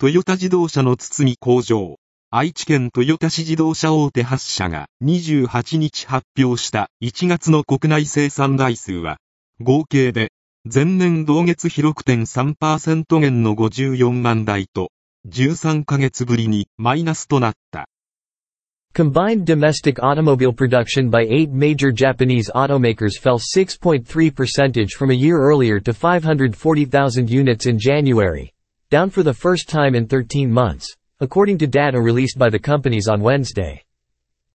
トヨタ自動車の堤工場、愛知県豊田市自動車大手8社が28日発表した1月の国内生産台数は、合計で前年同月比6.3%減の54万台と、13ヶ月ぶりにマイナスとなった。Combined domestic automobile production by eight major Japanese automakers fell 6.3 percentage from a year earlier to 540,000 units in January, down for the first time in 13 months, according to data released by the companies on Wednesday.